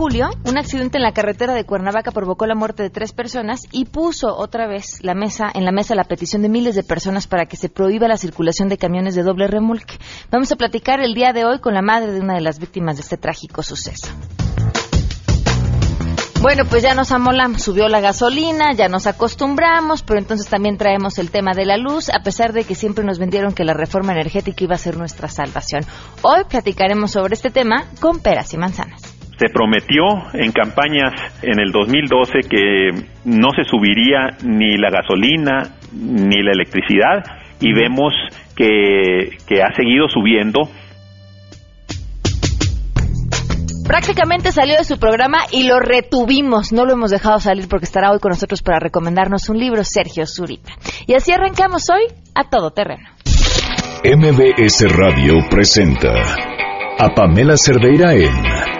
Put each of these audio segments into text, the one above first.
julio, un accidente en la carretera de Cuernavaca provocó la muerte de tres personas y puso otra vez la mesa, en la mesa la petición de miles de personas para que se prohíba la circulación de camiones de doble remolque. Vamos a platicar el día de hoy con la madre de una de las víctimas de este trágico suceso. Bueno, pues ya nos amolamos, subió la gasolina, ya nos acostumbramos, pero entonces también traemos el tema de la luz, a pesar de que siempre nos vendieron que la reforma energética iba a ser nuestra salvación. Hoy platicaremos sobre este tema con peras y manzanas. Se prometió en campañas en el 2012 que no se subiría ni la gasolina ni la electricidad y vemos que, que ha seguido subiendo Prácticamente salió de su programa y lo retuvimos. No lo hemos dejado salir porque estará hoy con nosotros para recomendarnos un libro, Sergio Zurita. Y así arrancamos hoy a todo terreno. MBS Radio presenta a Pamela Cerdeira en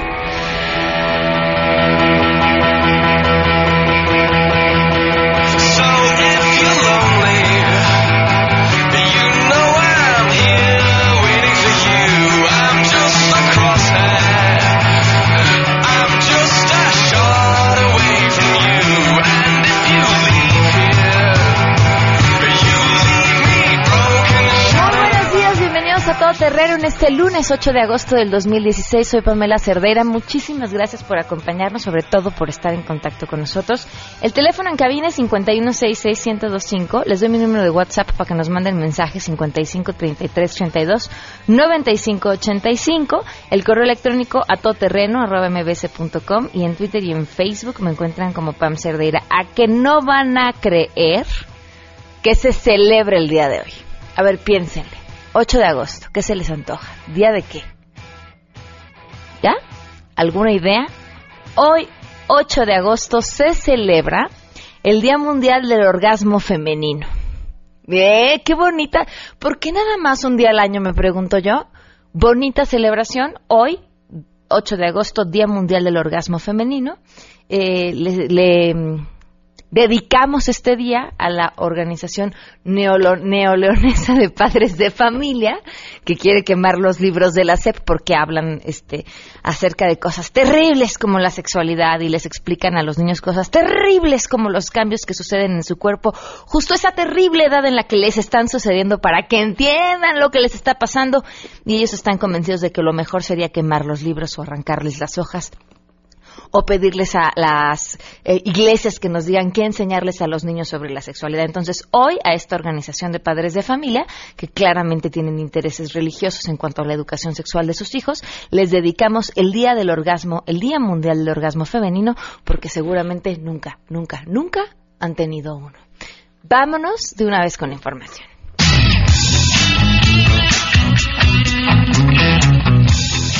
Este lunes 8 de agosto del 2016. Soy Pamela Cerdera. Muchísimas gracias por acompañarnos, sobre todo por estar en contacto con nosotros. El teléfono en cabina es 5166125. Les doy mi número de WhatsApp para que nos manden mensajes 5533329585. El correo electrónico a mbs.com y en Twitter y en Facebook me encuentran como Pam Cerdeira. A que no van a creer que se celebre el día de hoy. A ver, piénsenle. 8 de agosto, ¿qué se les antoja? ¿Día de qué? ¿Ya? ¿Alguna idea? Hoy, 8 de agosto, se celebra el Día Mundial del Orgasmo Femenino. ¡Eh, qué bonita! ¿Por qué nada más un día al año, me pregunto yo? Bonita celebración. Hoy, 8 de agosto, Día Mundial del Orgasmo Femenino. Eh, le dedicamos este día a la organización neoleonesa de padres de familia que quiere quemar los libros de la SEP porque hablan este acerca de cosas terribles como la sexualidad y les explican a los niños cosas terribles como los cambios que suceden en su cuerpo, justo esa terrible edad en la que les están sucediendo para que entiendan lo que les está pasando. Y ellos están convencidos de que lo mejor sería quemar los libros o arrancarles las hojas o pedirles a las eh, iglesias que nos digan qué enseñarles a los niños sobre la sexualidad. Entonces, hoy a esta organización de padres de familia, que claramente tienen intereses religiosos en cuanto a la educación sexual de sus hijos, les dedicamos el Día del Orgasmo, el Día Mundial del Orgasmo Femenino, porque seguramente nunca, nunca, nunca han tenido uno. Vámonos de una vez con información.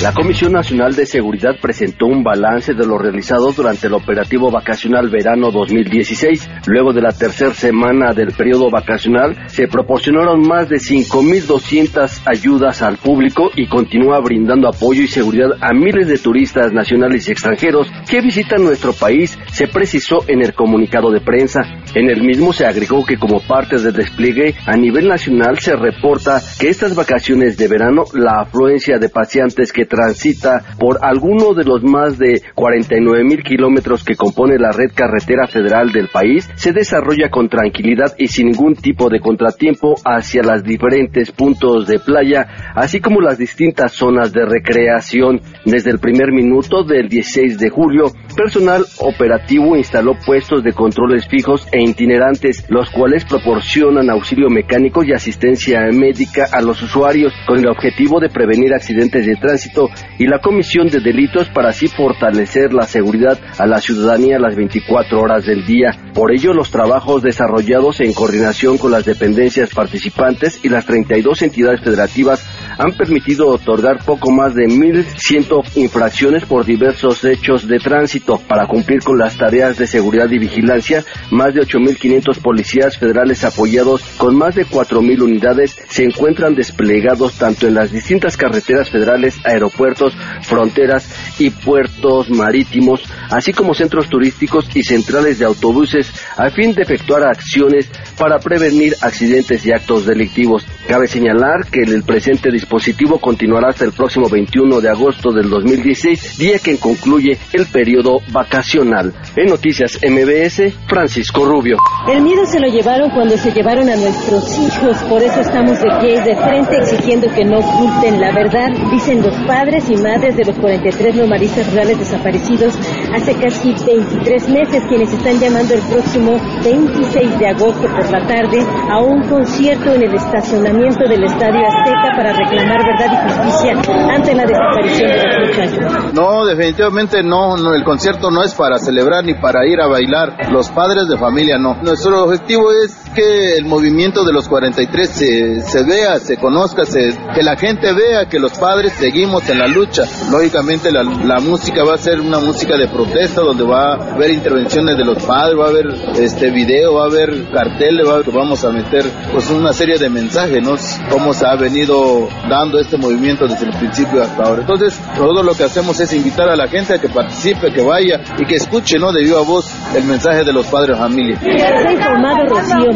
La Comisión Nacional de Seguridad presentó un balance de lo realizado durante el operativo vacacional verano 2016. Luego de la tercera semana del periodo vacacional, se proporcionaron más de 5.200 ayudas al público y continúa brindando apoyo y seguridad a miles de turistas nacionales y extranjeros que visitan nuestro país, se precisó en el comunicado de prensa. En el mismo se agregó que como parte del despliegue a nivel nacional se reporta que estas vacaciones de verano la afluencia de pacientes que transita por alguno de los más de 49 mil kilómetros que compone la red carretera federal del país se desarrolla con tranquilidad y sin ningún tipo de contratiempo hacia las diferentes puntos de playa, así como las distintas zonas de recreación. Desde el primer minuto del 16 de julio, personal operativo instaló puestos de controles fijos e itinerantes, los cuales proporcionan auxilio mecánico y asistencia médica a los usuarios con el objetivo de prevenir accidentes de tránsito y la Comisión de Delitos para así fortalecer la seguridad a la ciudadanía las 24 horas del día. Por ello, los trabajos desarrollados en coordinación con las dependencias participantes y las 32 entidades federativas han permitido otorgar poco más de 1.100 infracciones por diversos hechos de tránsito. Para cumplir con las tareas de seguridad y vigilancia, más de 8.500 policías federales apoyados con más de 4.000 unidades se encuentran desplegados tanto en las distintas carreteras federales, aeropuertos, fronteras y puertos marítimos, así como centros turísticos y centrales de autobuses, a fin de efectuar acciones para prevenir accidentes y actos delictivos. Cabe señalar que el presente dispositivo continuará hasta el próximo 21 de agosto del 2016, día que concluye el periodo vacacional. En Noticias MBS, Francisco Rubio. El miedo se lo llevaron cuando se llevaron a nuestros hijos, por eso estamos de pie y de frente exigiendo que no oculten la verdad, dicen los padres y madres de los 43 nomadistas rurales desaparecidos hace casi 23 meses, quienes están llamando el próximo 26 de agosto por la tarde a un concierto en el estacionamiento del Estadio Azteca para reclamar verdad y justicia ante la desaparición de los muchachos. No, definitivamente no, no, el concierto no es para celebrar ni para ir a bailar, los padres de familia no. Nuestro objetivo es que el movimiento de los 43 se, se vea, se conozca, se, que la gente vea que los padres seguimos en la lucha. Lógicamente la, la música va a ser una música de protesta donde va a haber intervenciones de los padres, va a haber este video, va a haber carteles, va, vamos a meter pues una serie de mensajes, ¿no? Cómo se ha venido dando este movimiento desde el principio hasta ahora. Entonces, nosotros lo que hacemos es invitar a la gente a que participe, que vaya y que escuche, ¿no? De viva voz el mensaje de los padres familia.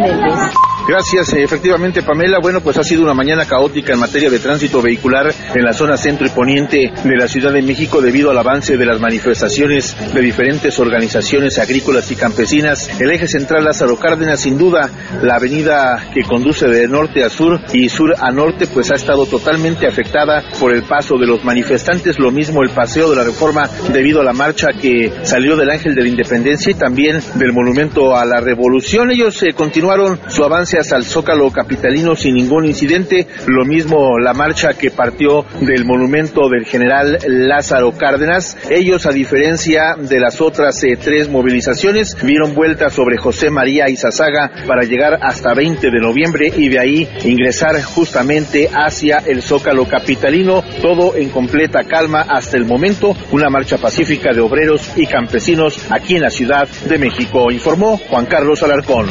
可以 Gracias, efectivamente Pamela. Bueno, pues ha sido una mañana caótica en materia de tránsito vehicular en la zona centro y poniente de la Ciudad de México debido al avance de las manifestaciones de diferentes organizaciones agrícolas y campesinas. El eje central Lázaro Cárdenas, sin duda, la avenida que conduce de norte a sur y sur a norte, pues ha estado totalmente afectada por el paso de los manifestantes. Lo mismo el paseo de la reforma debido a la marcha que salió del Ángel de la Independencia y también del Monumento a la Revolución. Ellos eh, continuaron su avance hacia el Zócalo Capitalino sin ningún incidente. Lo mismo la marcha que partió del monumento del general Lázaro Cárdenas. Ellos, a diferencia de las otras eh, tres movilizaciones, dieron vuelta sobre José María Izazaga para llegar hasta 20 de noviembre y de ahí ingresar justamente hacia el Zócalo Capitalino. Todo en completa calma hasta el momento. Una marcha pacífica de obreros y campesinos aquí en la Ciudad de México, informó Juan Carlos Alarcón.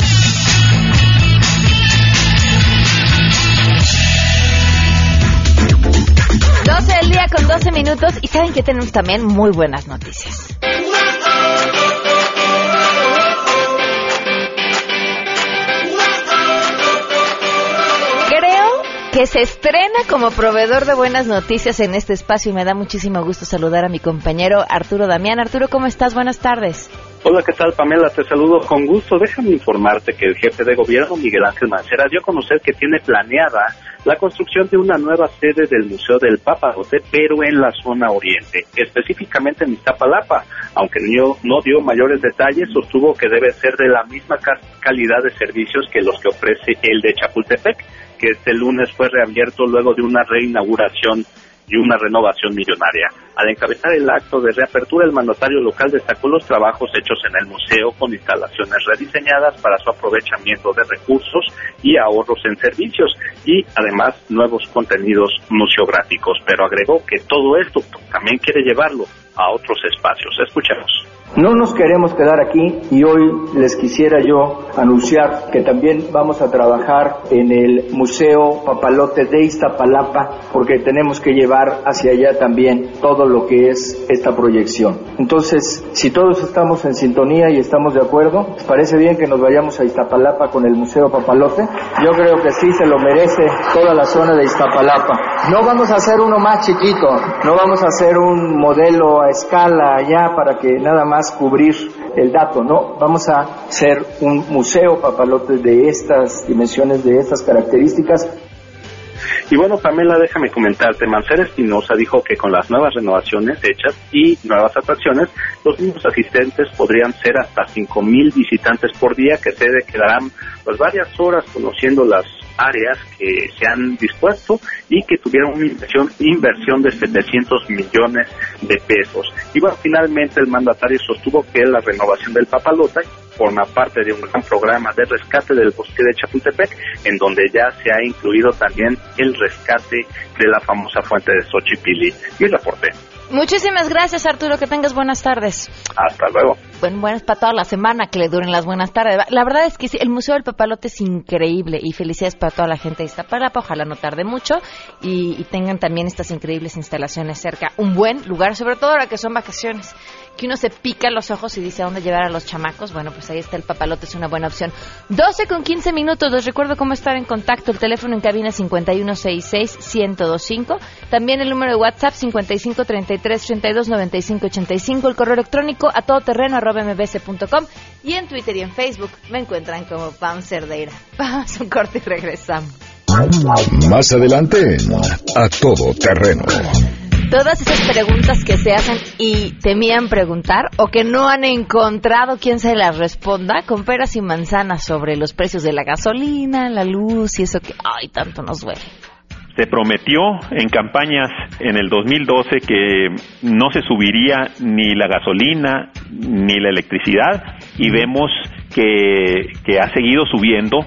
12 del día con 12 minutos y saben que tenemos también muy buenas noticias. Creo que se estrena como proveedor de buenas noticias en este espacio y me da muchísimo gusto saludar a mi compañero Arturo Damián. Arturo, ¿cómo estás? Buenas tardes. Hola, ¿qué tal Pamela? Te saludo con gusto. Déjame informarte que el jefe de gobierno, Miguel Ángel Mancera, dio a conocer que tiene planeada la construcción de una nueva sede del Museo del Paparote, pero en la zona oriente, específicamente en Iztapalapa. Aunque no, no dio mayores detalles, sostuvo que debe ser de la misma ca- calidad de servicios que los que ofrece el de Chapultepec, que este lunes fue reabierto luego de una reinauguración y una renovación millonaria. Al encabezar el acto de reapertura, el mandatario local destacó los trabajos hechos en el museo con instalaciones rediseñadas para su aprovechamiento de recursos y ahorros en servicios y además nuevos contenidos museográficos. Pero agregó que todo esto también quiere llevarlo a otros espacios. Escuchemos. No nos queremos quedar aquí y hoy les quisiera yo anunciar que también vamos a trabajar en el Museo Papalote de Iztapalapa porque tenemos que llevar hacia allá también todo lo que es esta proyección. Entonces, si todos estamos en sintonía y estamos de acuerdo, ¿les parece bien que nos vayamos a Iztapalapa con el Museo Papalote? Yo creo que sí se lo merece toda la zona de Iztapalapa. No vamos a hacer uno más chiquito, no vamos a hacer un modelo a escala allá para que nada más cubrir el dato, no, vamos a hacer un museo papalote de estas dimensiones, de estas características. Y bueno, Pamela, déjame comentarte, Mancera Espinosa dijo que con las nuevas renovaciones hechas y nuevas atracciones, los mismos asistentes podrían ser hasta 5.000 visitantes por día que se quedarán pues varias horas conociendo las áreas que se han dispuesto y que tuvieron una inversión, inversión de 700 millones de pesos. Y bueno, finalmente el mandatario sostuvo que la renovación del Papalota forma parte de un gran programa de rescate del bosque de Chapultepec, en donde ya se ha incluido también el rescate de la famosa fuente de Xochipilli. Y reporte. Muchísimas gracias, Arturo. Que tengas buenas tardes. Hasta luego. Bueno, buenas para toda la semana, que le duren las buenas tardes. La verdad es que sí, el Museo del Papalote es increíble y felicidades para toda la gente de Iztapalapa. Ojalá no tarde mucho y, y tengan también estas increíbles instalaciones cerca. Un buen lugar, sobre todo ahora que son vacaciones. Que uno se pica los ojos y dice a dónde llevar a los chamacos, bueno, pues ahí está el papalote, es una buena opción. 12 con 15 minutos, les recuerdo cómo estar en contacto, el teléfono en cabina 5166-1025, también el número de WhatsApp 5533-329585, el correo electrónico a todoterreno arroba mbc.com y en Twitter y en Facebook me encuentran como Pam Cerdeira. Vamos un corte y regresamos. Más adelante, a todo terreno. Todas esas preguntas que se hacen y temían preguntar o que no han encontrado quien se las responda con peras y manzanas sobre los precios de la gasolina, la luz y eso que, ay, tanto nos duele. Se prometió en campañas en el 2012 que no se subiría ni la gasolina ni la electricidad y vemos que, que ha seguido subiendo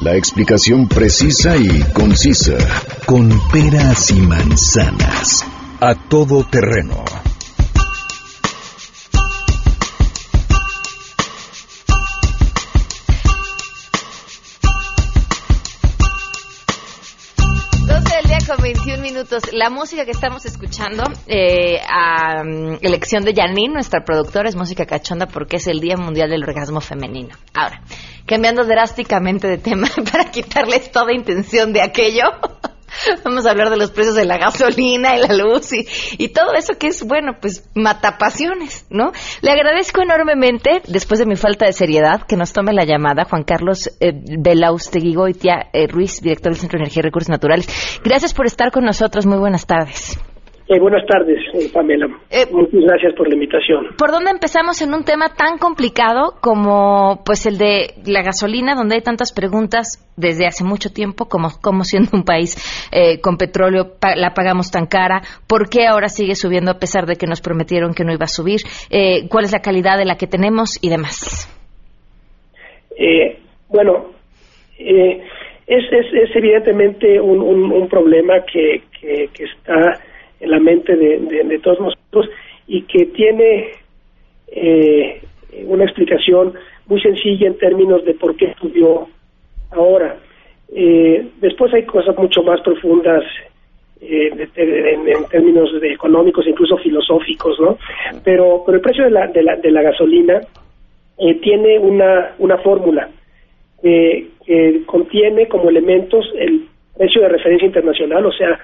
La explicación precisa y concisa, con peras y manzanas, a todo terreno. Con 21 minutos. La música que estamos escuchando, eh, a mm, elección de Janine, nuestra productora, es música cachonda porque es el Día Mundial del Orgasmo Femenino. Ahora, cambiando drásticamente de tema para quitarles toda intención de aquello. Vamos a hablar de los precios de la gasolina y la luz y, y, todo eso que es, bueno, pues matapasiones, ¿no? Le agradezco enormemente, después de mi falta de seriedad, que nos tome la llamada Juan Carlos eh, Belausteguigoitia eh, Ruiz, director del Centro de Energía y Recursos Naturales. Gracias por estar con nosotros. Muy buenas tardes. Eh, buenas tardes, eh, Pamela. Eh, Muchas gracias por la invitación. ¿Por dónde empezamos en un tema tan complicado como pues el de la gasolina, donde hay tantas preguntas desde hace mucho tiempo, como, como siendo un país eh, con petróleo pa la pagamos tan cara? ¿Por qué ahora sigue subiendo a pesar de que nos prometieron que no iba a subir? Eh, ¿Cuál es la calidad de la que tenemos y demás? Eh, bueno, es, es, es, evidentemente un, un, un problema que, que, que está en la mente de, de, todos nosotros y que tiene eh, una explicación muy sencilla en términos de por qué subió ahora. Eh, después hay cosas mucho más profundas eh, de, de, en, términos económicos, incluso filosóficos, ¿no? Pero, pero el precio de la, de la, de la gasolina eh, tiene una, una fórmula que contiene como elementos el precio de referencia internacional, o sea,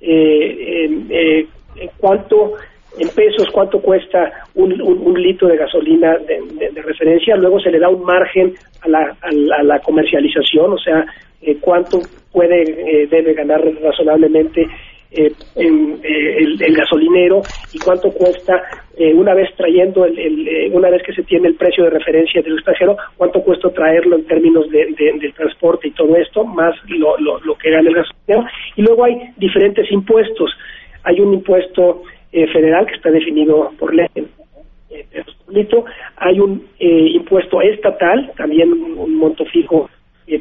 eh, eh, en cuánto en pesos cuánto cuesta un, un, un litro de gasolina de, referencia, luego se le da un margen a la, a a la comercialización, o sea, eh, cuánto puede, eh, debe ganar razonablemente eh, en, eh, el, gasolinero y cuánto cuesta eh, una vez trayendo, el, el, una vez que se tiene el precio de referencia del extranjero, cuánto cuesta traerlo en términos de, de, del transporte y todo esto, más lo, lo, lo, que gana el gasolinero. Y luego hay diferentes impuestos. Hay un impuesto federal que está definido por ley. hay un impuesto estatal, también un, un monto fijo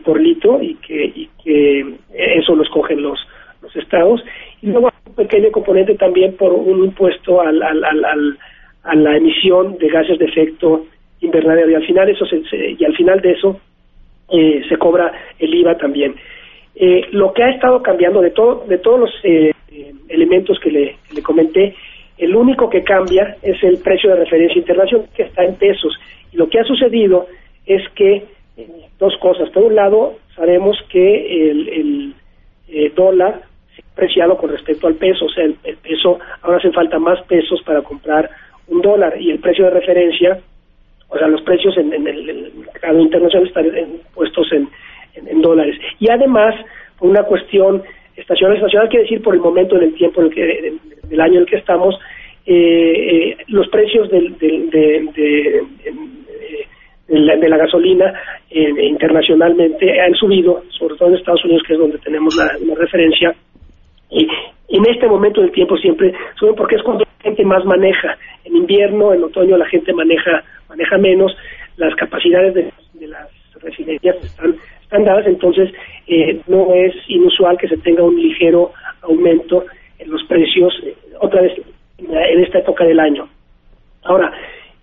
por litro y que, y que eso lo escogen los los estados y luego un pequeño componente también por un impuesto al, al, al, a la emisión de gases de efecto invernadero y al final eso se, y al final de eso eh, se cobra el IVA también. Eh, lo que ha estado cambiando de todo de todos los eh, elementos que le, comenté el único que cambia es el precio de referencia internacional que está en pesos. Y lo que ha sucedido es que dos cosas. Por un lado sabemos que el, el eh, dólar preciado con respecto al peso, o sea, el, peso, ahora hacen falta más pesos para comprar un dólar y el precio de referencia, o sea, los precios en, en el, mercado internacional están en, puestos en, dólares. Y además, por una cuestión estacional, estacional quiere decir por el momento en el tiempo en el que, del año en el que estamos, eh, eh, los precios del, del, de, la, de la gasolina eh, internacionalmente han subido, sobre todo en Estados Unidos, que es donde tenemos la referencia, y en este momento del tiempo siempre suben porque es cuando la gente más maneja. En invierno, en otoño la gente maneja maneja menos, las capacidades de, de las refinerías están, están dadas, entonces eh, no es inusual que se tenga un ligero aumento en los precios, eh, otra vez en esta época del año. Ahora,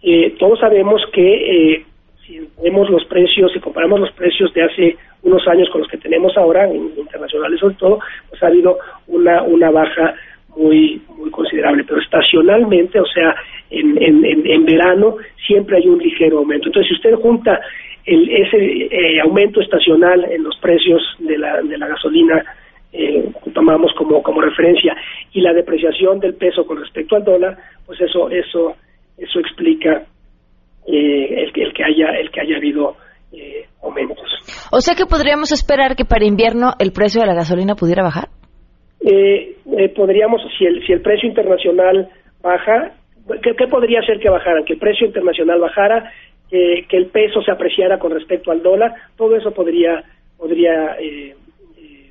eh, todos sabemos que eh, si vemos los precios, si comparamos los precios de hace unos años con los que tenemos ahora, internacionales sobre todo, pues ha habido una, una baja muy muy considerable, pero estacionalmente, o sea, en, en, en, verano siempre hay un ligero aumento. Entonces, si usted junta el, ese eh, aumento estacional en los precios de la, de la gasolina, eh, tomamos como, como referencia, y la depreciación del peso con respecto al dólar, pues eso eso eso explica eh, el, el que haya el que haya habido eh, aumentos. O sea que podríamos esperar que para invierno el precio de la gasolina pudiera bajar. Eh, eh, podríamos, si el, si el precio internacional baja, ¿qué, ¿qué, podría hacer que bajara? Que el precio internacional bajara, eh, que el peso se apreciara con respecto al dólar, todo eso podría, podría eh, eh,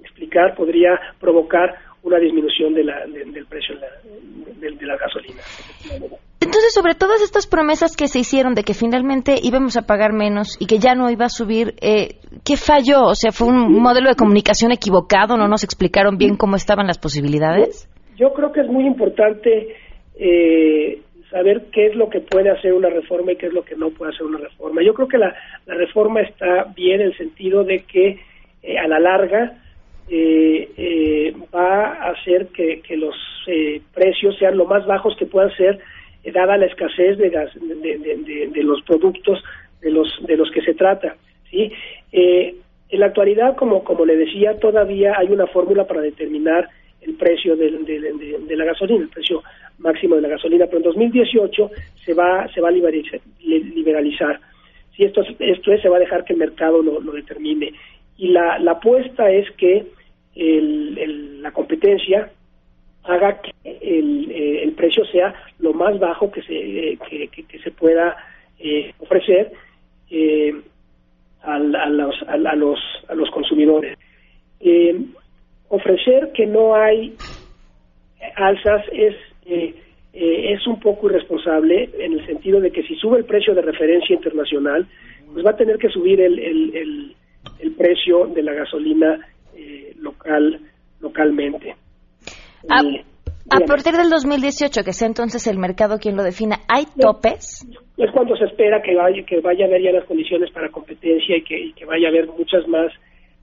explicar, podría provocar una disminución de la, de, del precio de la, de, la gasolina. Entonces, sobre todas estas promesas que se hicieron de que finalmente íbamos a pagar menos y que ya no iba a subir, eh, ¿qué falló? O sea, ¿fue un modelo de comunicación equivocado? ¿No nos explicaron bien cómo estaban las posibilidades? Yo creo que es muy importante eh, saber qué es lo que puede hacer una reforma y qué es lo que no puede hacer una reforma. Yo creo que la, la reforma está bien en el sentido de que eh, a la larga eh, eh, va a hacer que, los eh, precios sean lo más bajos que puedan ser eh, dada la escasez de, de, de, los productos de los de los que se trata sí eh, en la actualidad como como le decía todavía hay una fórmula para determinar el precio de, de, la gasolina el precio máximo de la gasolina pero en 2018 se va se va a liberalizar, liberalizar. si esto esto es se va a dejar que el mercado lo, lo determine y la, la apuesta es que el, el, la competencia haga que el, eh, el, precio sea lo más bajo que se, eh, que, se pueda eh, ofrecer a, los, a, los, a los consumidores. Ofrecer que no hay alzas es, es un poco irresponsable en el sentido de que si sube el precio de referencia internacional, pues va a tener que subir el, el, el, el precio de la gasolina local localmente. A, a, partir del 2018, que sea entonces el mercado quien lo defina, ¿hay topes? Es cuando se espera que vaya, que vaya a haber ya las condiciones para competencia y que, y que vaya a haber muchas más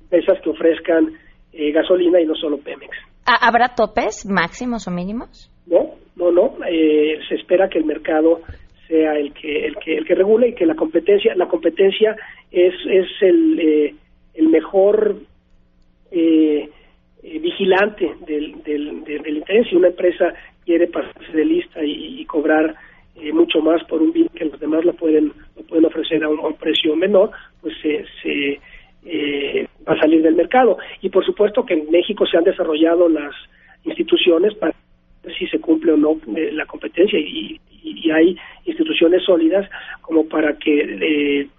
empresas que ofrezcan eh, gasolina y no solo Pemex. ¿Habrá topes máximos o mínimos? No, no, no. Eh, se espera que el mercado sea el que el que el que regule y que la competencia la competencia es es el eh, el mejor eh, eh, vigilante del, del, del, interés. Si una empresa quiere pasarse de lista y, y cobrar eh, mucho más por un bien que los demás lo pueden, lo pueden ofrecer a un, a un precio menor, pues se, se eh, va a salir del mercado. Y por supuesto que en México se han desarrollado las instituciones para ver si se cumple o no eh, la competencia y, y, y, hay instituciones sólidas como para que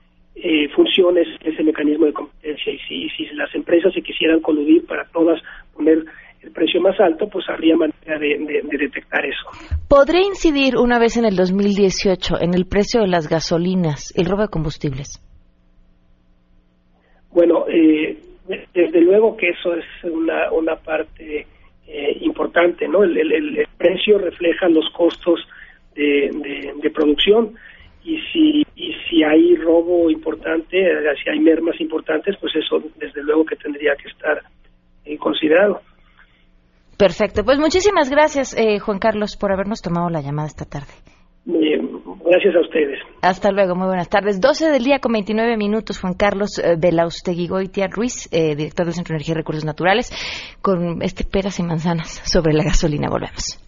eh, eh, funcione ese mecanismo de competencia y si, si las empresas se quisieran coludir para todas poner el precio más alto, pues habría manera de, de, de, detectar eso. ¿Podría incidir una vez en el 2018 en el precio de las gasolinas el robo de combustibles? Bueno, eh, desde luego que eso es una, una parte eh, importante, ¿no? El, el, el, precio refleja los costos de, de producción y si y si hay robo importante, si hay mermas importantes, pues eso desde luego que tendría que estar eh, considerado. Perfecto, pues muchísimas gracias eh, Juan Carlos por habernos tomado la llamada esta tarde. Bien, gracias a ustedes. Hasta luego, muy buenas tardes. 12 del día con 29 minutos, Juan Carlos eh, Belaustegui Goitia Ruiz, eh, director del Centro de Energía y Recursos Naturales, con este peras y manzanas sobre la gasolina. Volvemos.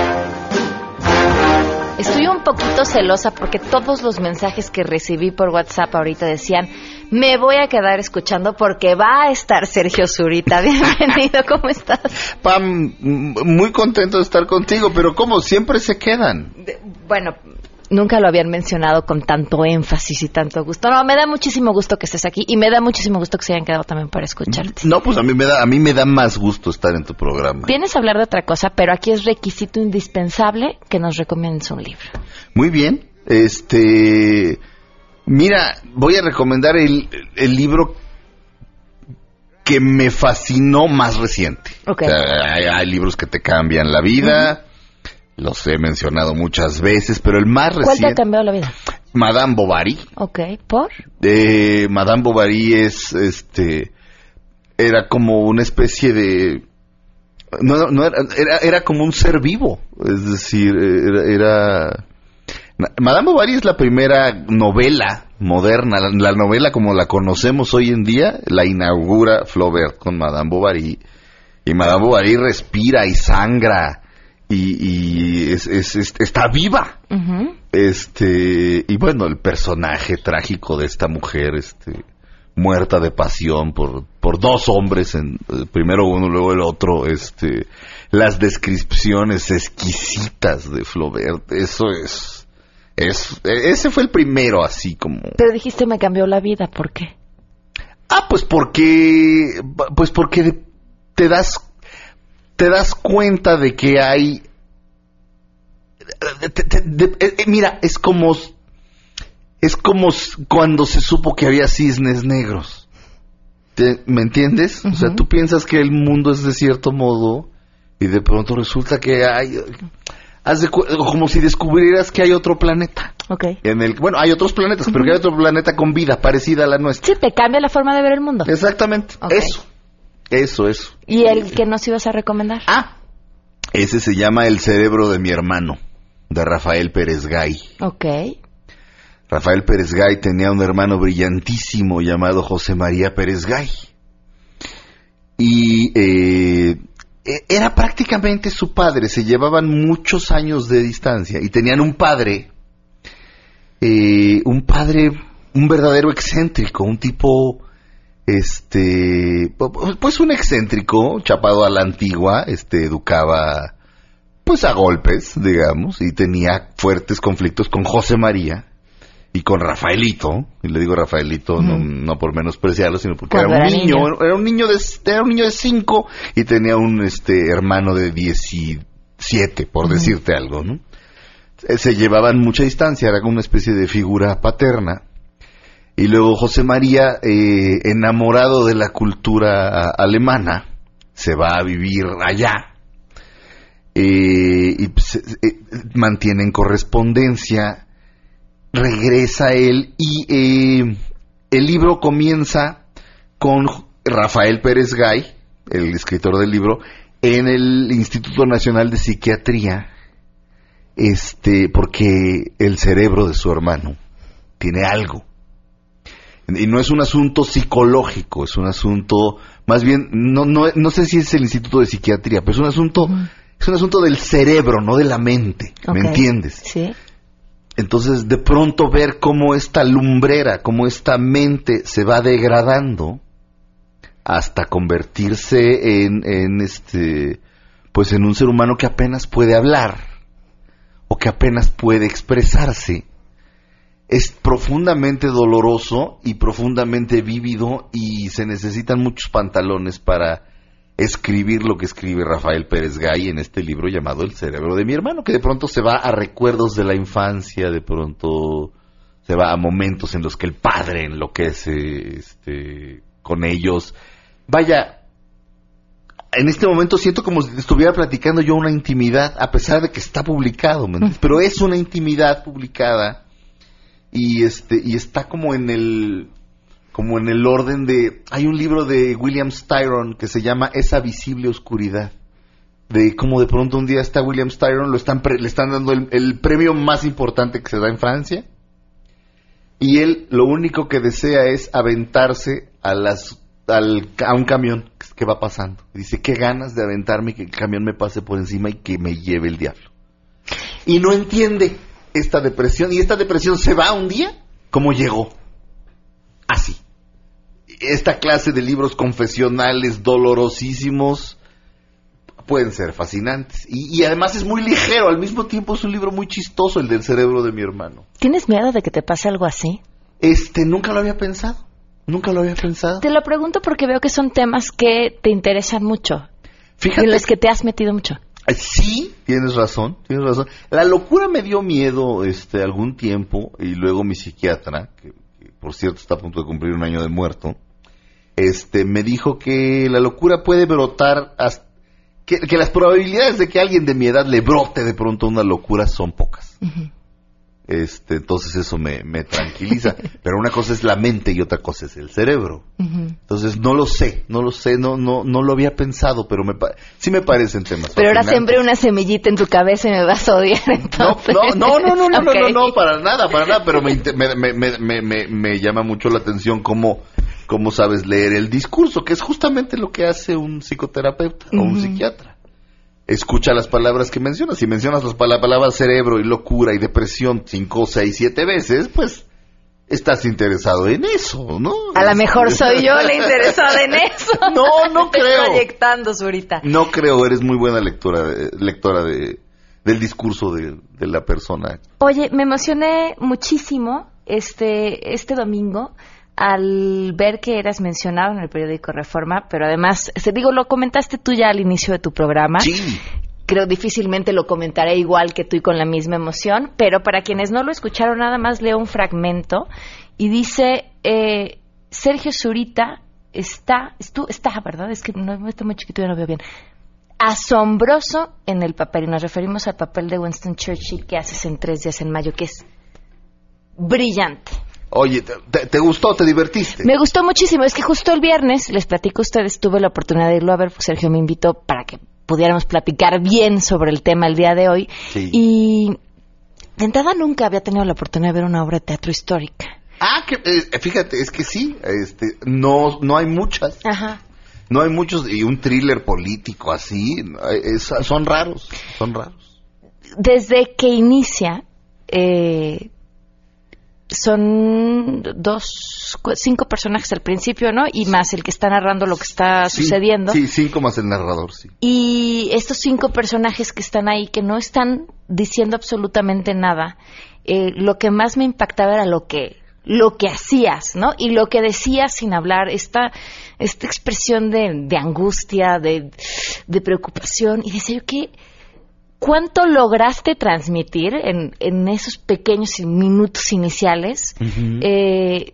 Poquito celosa porque todos los mensajes que recibí por WhatsApp ahorita decían, Me voy a quedar escuchando porque va a estar Sergio Zurita. Bienvenido, ¿cómo estás? Pam, muy contento de estar contigo, pero como siempre se quedan. bueno, nunca lo habían mencionado con tanto énfasis y tanto gusto. No, me da muchísimo gusto que estés aquí y me da muchísimo gusto que se hayan quedado también para escucharte. No, pues a mí me da a mí me da más gusto estar en tu programa. Vienes a hablar de otra cosa, pero aquí es requisito indispensable que nos recomiendes un libro. Muy bien. Este Mira, voy a recomendar el, el libro que me fascinó más reciente. hay, libros que te cambian la vida, los he mencionado muchas veces, pero el más reciente... ¿Cuál te ha cambiado la vida? Madame Bovary. Ok, ¿por? Eh, Madame Bovary es, este, era como una especie de... No, no era, era, era como un ser vivo, es decir, era Madame Bovary es la primera novela moderna, la, novela como la conocemos hoy en día, la inaugura Flaubert con Madame Bovary. Y Madame Bovary respira y sangra y, está viva. Este, y bueno, el personaje trágico de esta mujer, este, muerta de pasión por, por dos hombres, en, primero uno, luego el otro, este, las descripciones exquisitas de Flaubert, eso es es, ese fue el primero, así como. Pero dijiste me cambió la vida, ¿por qué? Ah, pues porque, pues porque te das, te das cuenta de que hay, eh, mira, es como, es como cuando se supo que había cisnes negros. ¿Me entiendes? O sea, tú piensas que el mundo es de cierto modo y de pronto resulta que hay como si descubrieras que hay otro planeta. Ok. En el, bueno, hay otros planetas, pero que hay otro planeta con vida parecida a la nuestra. Sí, te cambia la forma de ver el mundo. Exactamente. Eso. Eso, eso. ¿Y el que nos ibas a recomendar? Ah, ese se llama El cerebro de mi hermano, de Rafael Pérez Gay. Ok. Rafael Pérez Gay tenía un hermano brillantísimo llamado José María Pérez Gay. Y eh, e, era prácticamente su padre, se llevaban muchos años de distancia y tenían un padre, eh, un padre, un verdadero excéntrico, un tipo, este, pues un excéntrico, chapado a la antigua, este, educaba, pues a golpes, digamos, y tenía fuertes conflictos con José María, y con Rafaelito, y le digo Rafaelito no, no, por menospreciarlo, sino porque era un niño, era un niño de era un niño de cinco y tenía un este hermano de diecisiete, por decirte algo, ¿no? Eh, se llevaban mucha distancia, era como una especie de figura paterna. Y luego José María, eh, enamorado de la cultura alemana, se va a vivir allá. Eh, y mantienen correspondencia regresa él y eh, el libro comienza con Rafael Pérez Gay, el escritor del libro, en el Instituto Nacional de Psiquiatría, este, porque el cerebro de su hermano tiene algo. Y no es un asunto psicológico, es un asunto, más bien, no, no, no sé si es el Instituto de Psiquiatría, pero es un asunto, es un asunto del cerebro, no de la mente, ¿me entiendes? Sí. Entonces, de pronto ver cómo esta lumbrera, cómo esta mente se va degradando hasta convertirse en, en este, pues en un ser humano que apenas puede hablar o que apenas puede expresarse, es profundamente doloroso y profundamente vívido y se necesitan muchos pantalones para escribir lo que escribe Rafael Pérez Gay en este libro llamado El cerebro de mi hermano, que de pronto se va a recuerdos de la infancia, de pronto se va a momentos en los que el padre enloquece este, con ellos. Vaya, en este momento siento como si estuviera platicando yo una intimidad, a pesar de que está publicado, pero es una intimidad publicada y este y está como en el como en el orden de... Hay un libro de William Styron que se llama Esa visible oscuridad. De cómo de pronto un día está William Styron, lo están le están dando el, premio más importante que se da en Francia. Y él lo único que desea es aventarse a, las, al, a un camión que va pasando. Dice, qué ganas de aventarme, que el camión me pase por encima y que me lleve el diablo. Y no entiende esta depresión. Y esta depresión se va un día como llegó así. esta clase de libros confesionales dolorosísimos pueden ser fascinantes. Y, y, además es muy ligero, al mismo tiempo es un libro muy chistoso, el del cerebro de mi hermano. ¿Tienes miedo de que te pase algo así? Este, nunca lo había pensado. Nunca lo había pensado. Te lo pregunto porque veo que son temas que te interesan mucho. Fíjate. En los que te has metido mucho. Sí, tienes razón, tienes razón. La locura me dio miedo este algún tiempo y luego mi psiquiatra, que, por cierto está a punto de cumplir un año de muerto, este me dijo que la locura puede brotar hasta que, las probabilidades de que alguien de mi edad le brote de pronto una locura son pocas. Este, entonces eso me, me, tranquiliza. Pero una cosa es la mente y otra cosa es el cerebro. Uh -huh. Entonces no lo sé, no lo sé, no, no, no lo había pensado, pero me sí me parecen temas. Pero ahora sembré una semillita en tu cabeza y me vas a odiar entonces. No, no, no, no, no, okay. no, no, no, para nada, para nada, pero me, me, me, me, me llama mucho la atención cómo, cómo sabes leer el discurso, que es justamente lo que hace un psicoterapeuta uh -huh. o un psiquiatra escucha las palabras que mencionas. Si mencionas las palabras cerebro y locura y depresión cinco, seis, siete veces, pues estás interesado en eso, ¿no? A lo mejor soy yo la interesada en eso. No, no creo. proyectando, Zurita. No creo, eres muy buena lectora, lectora de, del discurso de, de, la persona. Oye, me emocioné muchísimo este, este domingo al ver que eras mencionado en el periódico Reforma, pero además, te digo, lo comentaste tú ya al inicio de tu programa. Sí. Creo difícilmente lo comentaré igual que tú y con la misma emoción, pero para quienes no lo escucharon, nada más leo un fragmento y dice, eh, Sergio Zurita está, tú, está, ¿verdad? Es que no está muy chiquito y no veo bien. Asombroso en el papel, y nos referimos al papel de Winston Churchill que haces en tres días en mayo, que es brillante. Oye, ¿te, ¿te, gustó? ¿Te divertiste? Me gustó muchísimo. Es que justo el viernes, les platico a ustedes, tuve la oportunidad de irlo a ver. Sergio me invitó para que pudiéramos platicar bien sobre el tema el día de hoy. Sí. Y de entrada nunca había tenido la oportunidad de ver una obra de teatro histórica. Ah, que, eh, fíjate, es que sí, este, no, no hay muchas. Ajá. No hay muchos, y un thriller político así, es, son raros, son raros. Desde que inicia, eh, son dos, cinco personajes al principio, ¿no? Y más el que está narrando lo que está sí, sucediendo. Sí, cinco más el narrador, sí. Y estos cinco personajes que están ahí, que no están diciendo absolutamente nada, eh, lo que más me impactaba era lo que lo que hacías, ¿no? Y lo que decías sin hablar, esta, esta expresión de, de angustia, de, de preocupación. Y decía yo que ¿Cuánto lograste transmitir en, en esos pequeños minutos iniciales uh -huh. eh,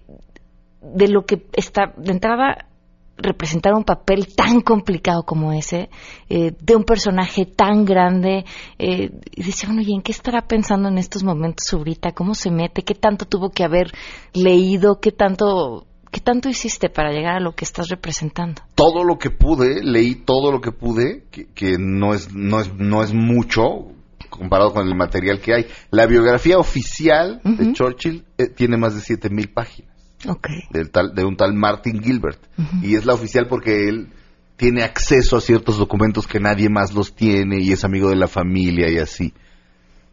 de lo que está de entrada representar un papel tan complicado como ese, eh, de un personaje tan grande, eh, y decía, bueno, ¿y en qué estará pensando en estos momentos ahorita? ¿Cómo se mete? ¿Qué tanto tuvo que haber leído? ¿Qué tanto ¿Qué tanto hiciste para llegar a lo que estás representando? Todo lo que pude, leí todo lo que pude, que, que no, es, no, es, no es mucho comparado con el material que hay. La biografía oficial uh -huh. de Churchill eh, tiene más de 7000 páginas. Okay. Del tal, de un tal Martin Gilbert. Uh -huh. Y es la oficial porque él tiene acceso a ciertos documentos que nadie más los tiene y es amigo de la familia y así.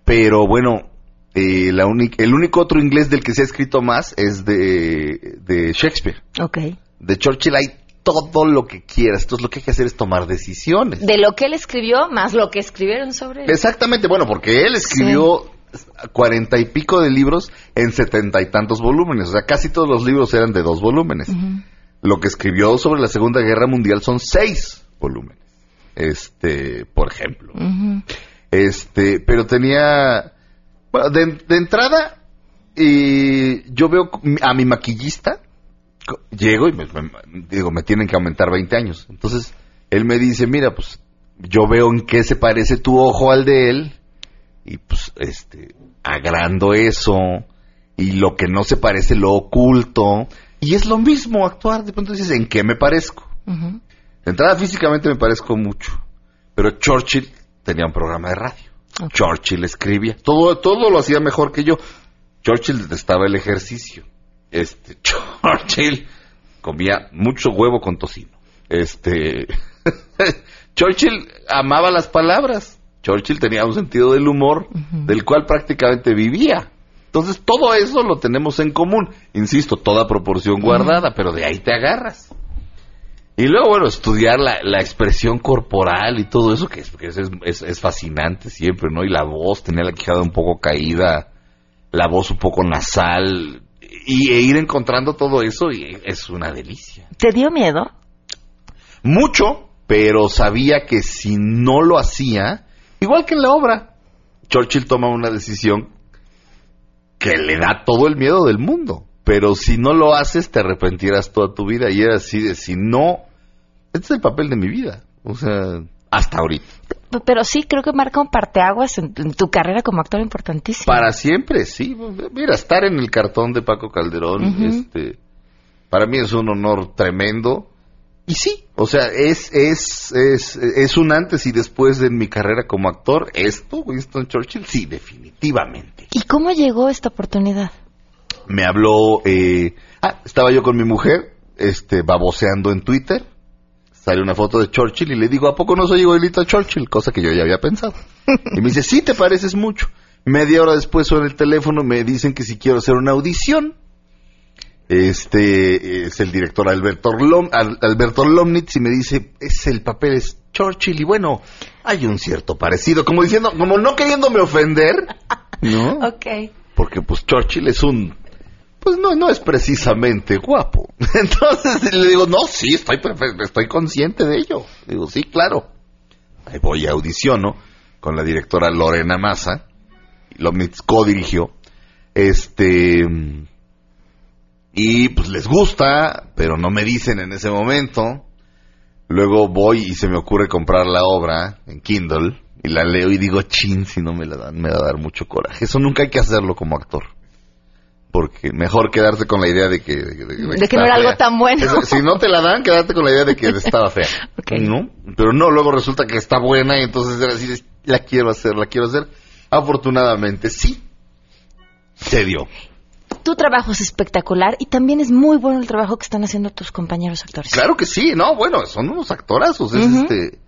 Pero bueno, eh, la el único otro inglés del que se ha escrito más es de, de Shakespeare. Okay. De Churchill hay todo lo que quieras. Entonces lo que hay que hacer es tomar decisiones. De lo que él escribió más lo que escribieron sobre él. Exactamente, bueno, porque él escribió cuarenta sí. y pico de libros en setenta y tantos volúmenes. O sea, casi todos los libros eran de dos volúmenes. Uh -huh. Lo que escribió sobre la Segunda Guerra Mundial son seis volúmenes. Este, por ejemplo. Uh -huh. Este, pero tenía de, de entrada, eh, yo veo a mi maquillista, llego y me, me, digo, me tienen que aumentar 20 años. Entonces, él me dice, mira, pues yo veo en qué se parece tu ojo al de él, y pues, este, agrando eso, y lo que no se parece lo oculto, y es lo mismo actuar, de pronto dices, ¿en qué me parezco? Uh -huh. De entrada, físicamente me parezco mucho, pero Churchill tenía un programa de radio. Okay. Churchill escribía. Todo, todo lo hacía mejor que yo. Churchill detestaba el ejercicio. Este, Churchill comía mucho huevo con tocino. Este, Churchill amaba las palabras. Churchill tenía un sentido del humor uh -huh. del cual prácticamente vivía. Entonces, todo eso lo tenemos en común. Insisto, toda proporción guardada, pero de ahí te agarras. Y luego, bueno, estudiar la, la expresión corporal y todo eso, que, es, que es, es- es fascinante siempre, ¿no? Y la voz, tener la quijada un poco caída, la voz un poco nasal, y e ir encontrando todo eso, y es una delicia. ¿Te dio miedo? Mucho, pero sabía que si no lo hacía, igual que en la obra, Churchill toma una decisión que le da todo el miedo del mundo. Pero si no lo haces, te arrepentirás toda tu vida. Y era así de, si no, este es el papel de mi vida. O sea, hasta ahorita. Pero sí, creo que marca un parteaguas en, en tu carrera como actor importantísimo. Para siempre, sí. Mira, estar en el cartón de Paco Calderón, este, para mí es un honor tremendo. Y sí, o sea, es, es, es, es un antes y después de mi carrera como actor. Esto, Winston Churchill, sí, definitivamente. ¿Y cómo llegó esta oportunidad? Me habló, eh, ah, estaba yo con mi mujer, este, baboseando en Twitter. Sale una foto de Churchill y le digo, ¿a poco no soy igualito a Churchill? Cosa que yo ya había pensado. Y me dice, sí, te pareces mucho. Media hora después sobre el teléfono me dicen que si quiero hacer una audición. Este es el director Alberto, Lom, Alberto Lomnitz y me dice, es el papel es Churchill y bueno, hay un cierto parecido, como diciendo, como no queriéndome ofender, ¿no? Ok. Porque pues Churchill es un pues no no es precisamente guapo. Entonces le digo, "No, sí, estoy estoy consciente de ello." Digo, "Sí, claro." Ahí voy a audiciono con la directora Lorena Massa, Lomnitz co-dirigió. Este y pues les gusta, pero no me dicen en ese momento. Luego voy y se me ocurre comprar la obra en Kindle y la leo y digo, chin, si no me la dan, me va a dar mucho coraje. Eso nunca hay que hacerlo como actor. Porque mejor quedarse con la idea de que... De, de- De que no era algo tan bueno. Si no te la dan, quédate con la idea de que estaba fea. Ok. ¿No? Pero no, luego resulta que está buena y entonces era así, la quiero hacer, la quiero hacer. Afortunadamente, sí. Se dio. Tu trabajo es espectacular y también es muy bueno el trabajo que están haciendo tus compañeros actores. Claro que sí, no, bueno, son unos actorazos. es este,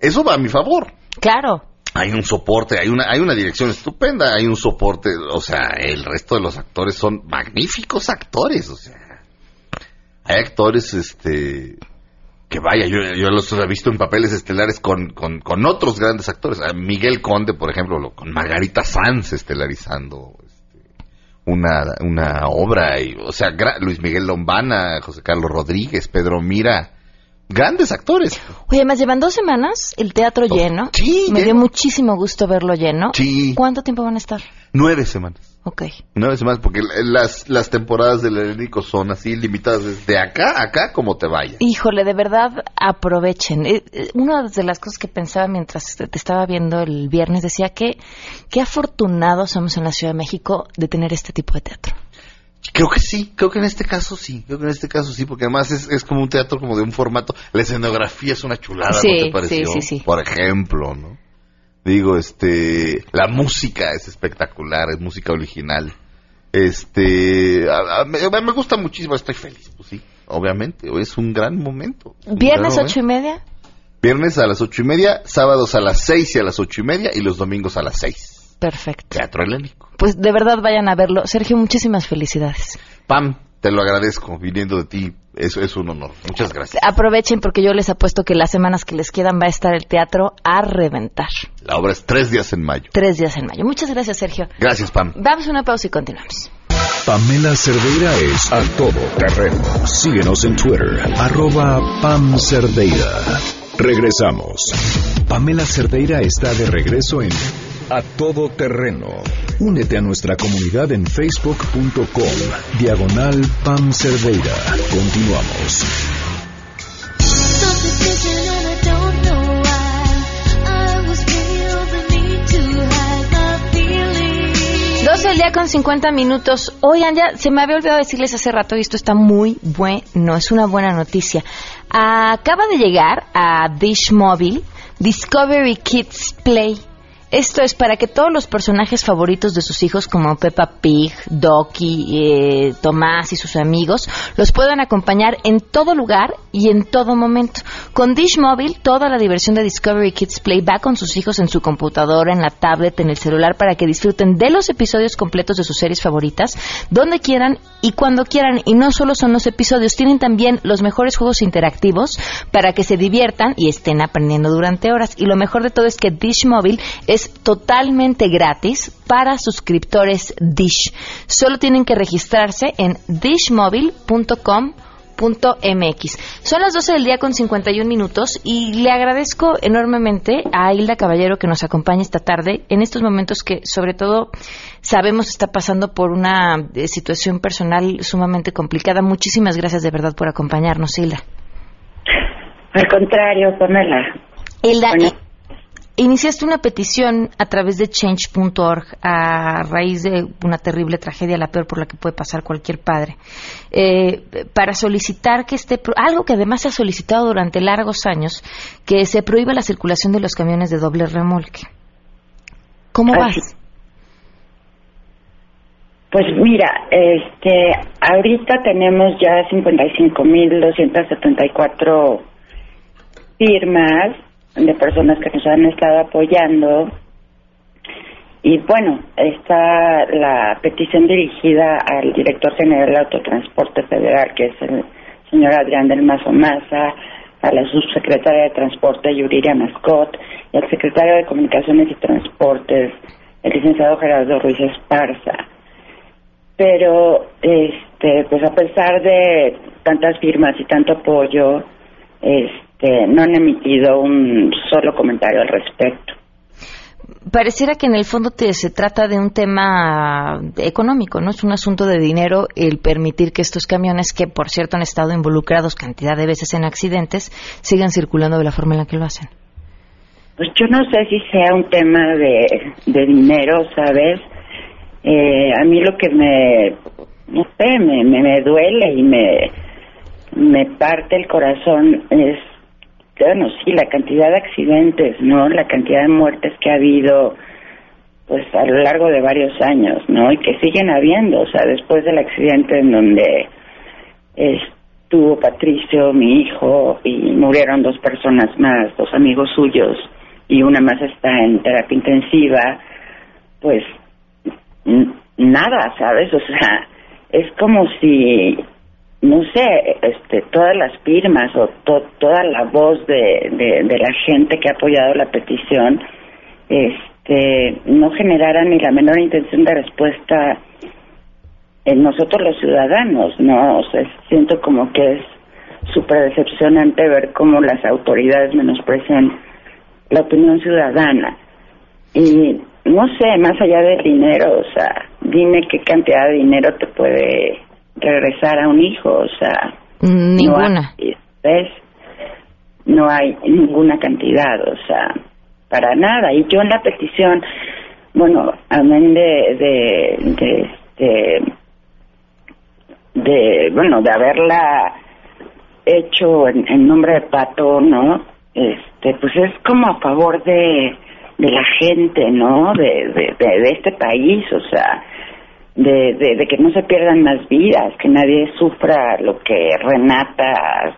eso va a mi favor. Claro. Hay un soporte, hay una, hay una dirección estupenda, hay un soporte, o sea, el resto de los actores son magníficos actores, o sea, hay actores, este, que vaya, yo, yo los he visto en papeles estelares con, con, con otros grandes actores, Miguel Conde, por ejemplo, lo- con Margarita Sanz estelarizando este, una, una obra, y, o sea, Luis Miguel Lombana, José Carlos Rodríguez, Pedro Mira, grandes actores. Oye, además llevan dos semanas el teatro lleno. Oh, Sí, Me dio lleno. muchísimo gusto verlo lleno. Sí. ¿Cuánto tiempo van a estar? Nueve semanas. Ok. Nueve semanas, porque las, las temporadas del helénico son así limitadas desde acá a acá como te vayas. Híjole, de verdad, aprovechen. Eh, eh, Una de las cosas que pensaba mientras te te estaba viendo el viernes decía que qué afortunados somos en la Ciudad de México de tener este tipo de teatro. Creo que sí, creo que en este caso sí, creo que en este caso sí, porque además es, es como un teatro como de un formato. La escenografía es una chulada, Sí, ¿no te pareció? sí, sí, sí. Por ejemplo, ¿no? Digo, este, la música es espectacular, es música original. Este, a- a- me, me gusta muchísimo, estoy feliz, pues sí, obviamente, es un gran momento. un Viernes gran ocho y media. momento. Viernes a las ocho y media, sábados a las seis y a las ocho y media y los domingos a las seis. Perfecto. Teatro helénico. Pues de verdad vayan a verlo. Sergio, muchísimas felicidades. Pam, te lo agradezco, viniendo de ti, eso es un honor. Muchas gracias. Aprovechen porque yo les apuesto que las semanas que les quedan va a estar el teatro a reventar. La obra es tres días en mayo. Tres días en mayo. Muchas gracias, Sergio. Gracias, Pam. Vamos a una pausa y continuamos. Pamela Cerdeira es a todo terreno. Síguenos en Twitter, arroba Pam Cerdeira. Regresamos. Pamela Cerdeira está de regreso en A Todo Terreno. Únete a nuestra comunidad en facebook.com, diagonal Pam Cerdeira. Continuamos. 12 del día con 50 minutos. Oigan, ya se me había olvidado decirles hace rato y esto está muy bueno, es una buena noticia. Acaba de llegar a Dish Mobile Discovery Kids Play. Esto es para que todos los personajes favoritos de sus hijos, como Peppa Pig, Doki, eh, Tomás y sus amigos, los puedan acompañar en todo lugar y en todo momento. Con Dish Mobile, toda la diversión de Discovery Kids Play va con sus hijos en su computadora, en la tablet, en el celular, para que disfruten de los episodios completos de sus series favoritas, donde quieran y cuando quieran. Y no solo son los episodios, tienen también los mejores juegos interactivos para que se diviertan y estén aprendiendo durante horas. Y lo mejor de todo es que Dish Mobile es totalmente gratis para suscriptores Dish. Solo tienen que registrarse en dishmobile.com .mx. Son las 12 del día con 51 minutos y le agradezco enormemente a Hilda Caballero que nos acompaña esta tarde en estos momentos que sobre todo sabemos está pasando por una eh, situación personal sumamente complicada. Muchísimas gracias de verdad por acompañarnos, Hilda. Al contrario, Pamela. Hilda, Iniciaste una petición a través de change.org a raíz de una terrible tragedia, la peor por la que puede pasar cualquier padre, eh, para solicitar que esté, algo que además se ha solicitado durante largos años, que se prohíba la circulación de los camiones de doble remolque. ¿Cómo vas? Pues mira, este, ahorita tenemos ya 55.274 firmas de personas que nos han estado apoyando. Y bueno, está la petición dirigida al director general de Autotransporte Federal, que es el señor Adrián del Mazo Maza, a la subsecretaria de Transporte Yuriria Mascot, y al secretario de Comunicaciones y Transportes, el licenciado Gerardo Ruiz Esparza. Pero, este, pues a pesar de tantas firmas y tanto apoyo, este, que no han emitido un solo comentario al respecto. Pareciera que en el fondo se trata de un tema económico, ¿no? Es un asunto de dinero el permitir que estos camiones, que por cierto han estado involucrados cantidad de veces en accidentes, sigan circulando de la forma en la que lo hacen. Pues yo no sé si sea un tema de, dinero, ¿sabes? Eh, a mí lo que me, no sé, me, me duele y me, me parte el corazón es bueno, sí, la cantidad de accidentes, ¿no? La cantidad de muertes que ha habido, pues a lo largo de varios años, ¿no? Y que siguen habiendo, o sea, después del accidente en donde estuvo Patricio, mi hijo, y murieron dos personas más, dos amigos suyos, y una más está en terapia intensiva, pues nada, ¿sabes? O sea, es como si no sé, este, todas las firmas o toda la voz de, de, la gente que ha apoyado la petición, este, no generara ni la menor intención de respuesta en nosotros los ciudadanos, ¿no? O siento como que es súper decepcionante ver cómo las autoridades menosprecian la opinión ciudadana. Y no sé, más allá del dinero, o sea, dime qué cantidad de dinero te puede regresar a un hijo, o sea, ninguna. No hay, ¿ves? No hay ninguna cantidad, o sea, para nada. Y yo en la petición, bueno, amén de, de, de, de, bueno, de haberla hecho en, nombre de Pato, ¿no? Este, pues es como a favor de, de la gente, ¿no? De, de, de este país, o sea, de, de, que no se pierdan más vidas, que nadie sufra lo que Renata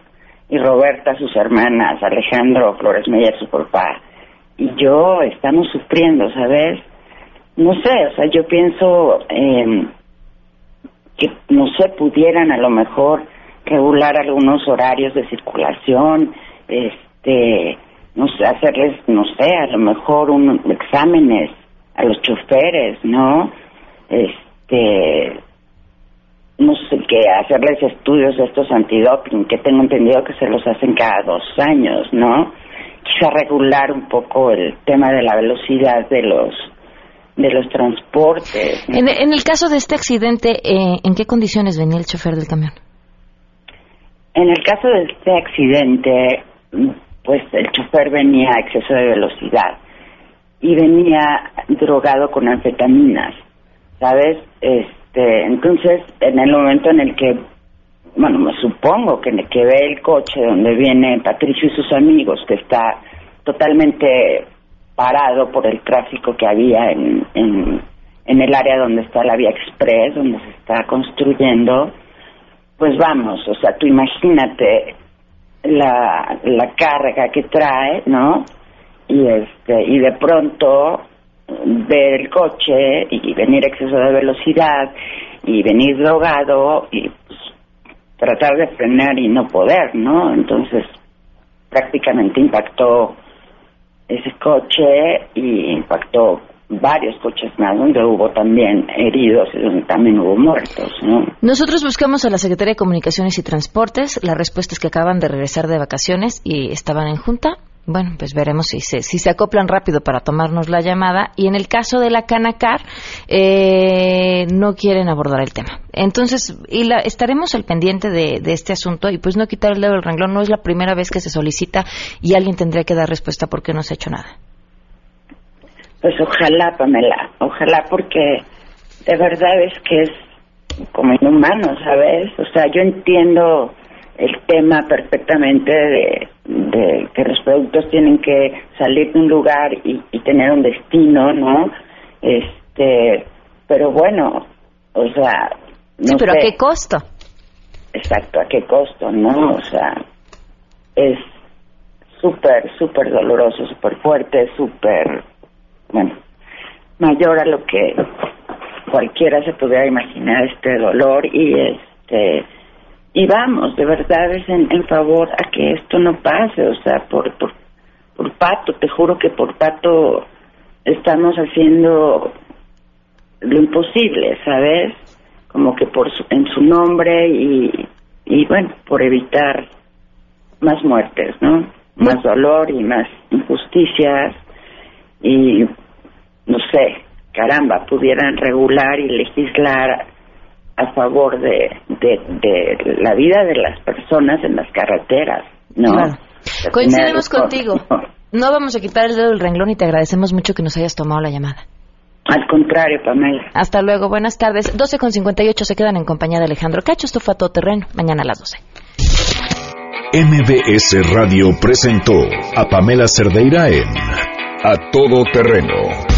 y Roberta, sus hermanas, Alejandro Flores Meyer, su papá, y yo estamos sufriendo, ¿sabes? No sé, o sea, yo pienso que, no se pudieran a lo mejor regular algunos horarios de circulación, este, no sé, hacerles, no sé, a lo mejor un, exámenes a los choferes, ¿no? Este, que no sé qué hacerles estudios de estos antidoping que tengo entendido que se los hacen cada dos años no quizá regular un poco el tema de la velocidad de los de los transportes en, el caso de este accidente eh, en qué condiciones venía el chofer del camión en el caso de este accidente pues el chofer venía a exceso de velocidad y venía drogado con anfetaminas ¿sabes? Este, entonces, en el momento en el que, bueno, me supongo que, que ve el coche donde viene Patricio y sus amigos, que está totalmente parado por el tráfico que había en, en, el área donde está la vía express, donde se está construyendo, pues vamos, o sea, tú imagínate la, la carga que trae, ¿no? Y este y de pronto ver el coche y venir exceso de velocidad y venir drogado y pues, tratar de frenar y no poder, ¿no? Entonces prácticamente impactó ese coche y impactó varios coches más donde hubo también heridos y donde también hubo muertos. ¿no? Nosotros buscamos a la Secretaría de Comunicaciones y Transportes. La respuesta es que acaban de regresar de vacaciones y estaban en junta. Bueno, pues veremos si se, si se acoplan rápido para tomarnos la llamada. Y en el caso de la Canacar, eh, no quieren abordar el tema. Entonces, y la, estaremos al pendiente de, de, este asunto y pues no quitar el dedo del renglón. No es la primera vez que se solicita y alguien tendría que dar respuesta porque no se ha hecho nada. Pues ojalá, Pamela, ojalá porque de verdad es que es como inhumano, ¿sabes? O sea, yo entiendo el tema perfectamente de, de que los productos tienen que salir de un lugar y, y, tener un destino, ¿no? Este, pero bueno, o sea, no sí, pero sé. ¿a qué costo? Exacto, ¿a qué costo, no? O sea, es súper, súper doloroso, súper fuerte, súper bueno, mayor a lo que cualquiera se pudiera imaginar este dolor y este y vamos, de verdad es en, en favor a que esto no pase, o sea, por, por por Pato, te juro que por Pato estamos haciendo lo imposible, ¿sabes? Como que por su, en su nombre y, y bueno, por evitar más muertes, ¿no? Más dolor y más injusticias y no sé, caramba, pudieran regular y legislar a favor de, de, de la vida de las personas en las carreteras, ¿no? Claro. Coincidimos contigo. No vamos a quitar el dedo del renglón y te agradecemos mucho que nos hayas tomado la llamada. Al contrario, Pamela. Hasta luego, buenas tardes. 12 con 58 se quedan en compañía de Alejandro Cacho. Esto fue a todo terreno. Mañana a las 12. MBS Radio presentó a Pamela Cerdeira en A Todo Terreno.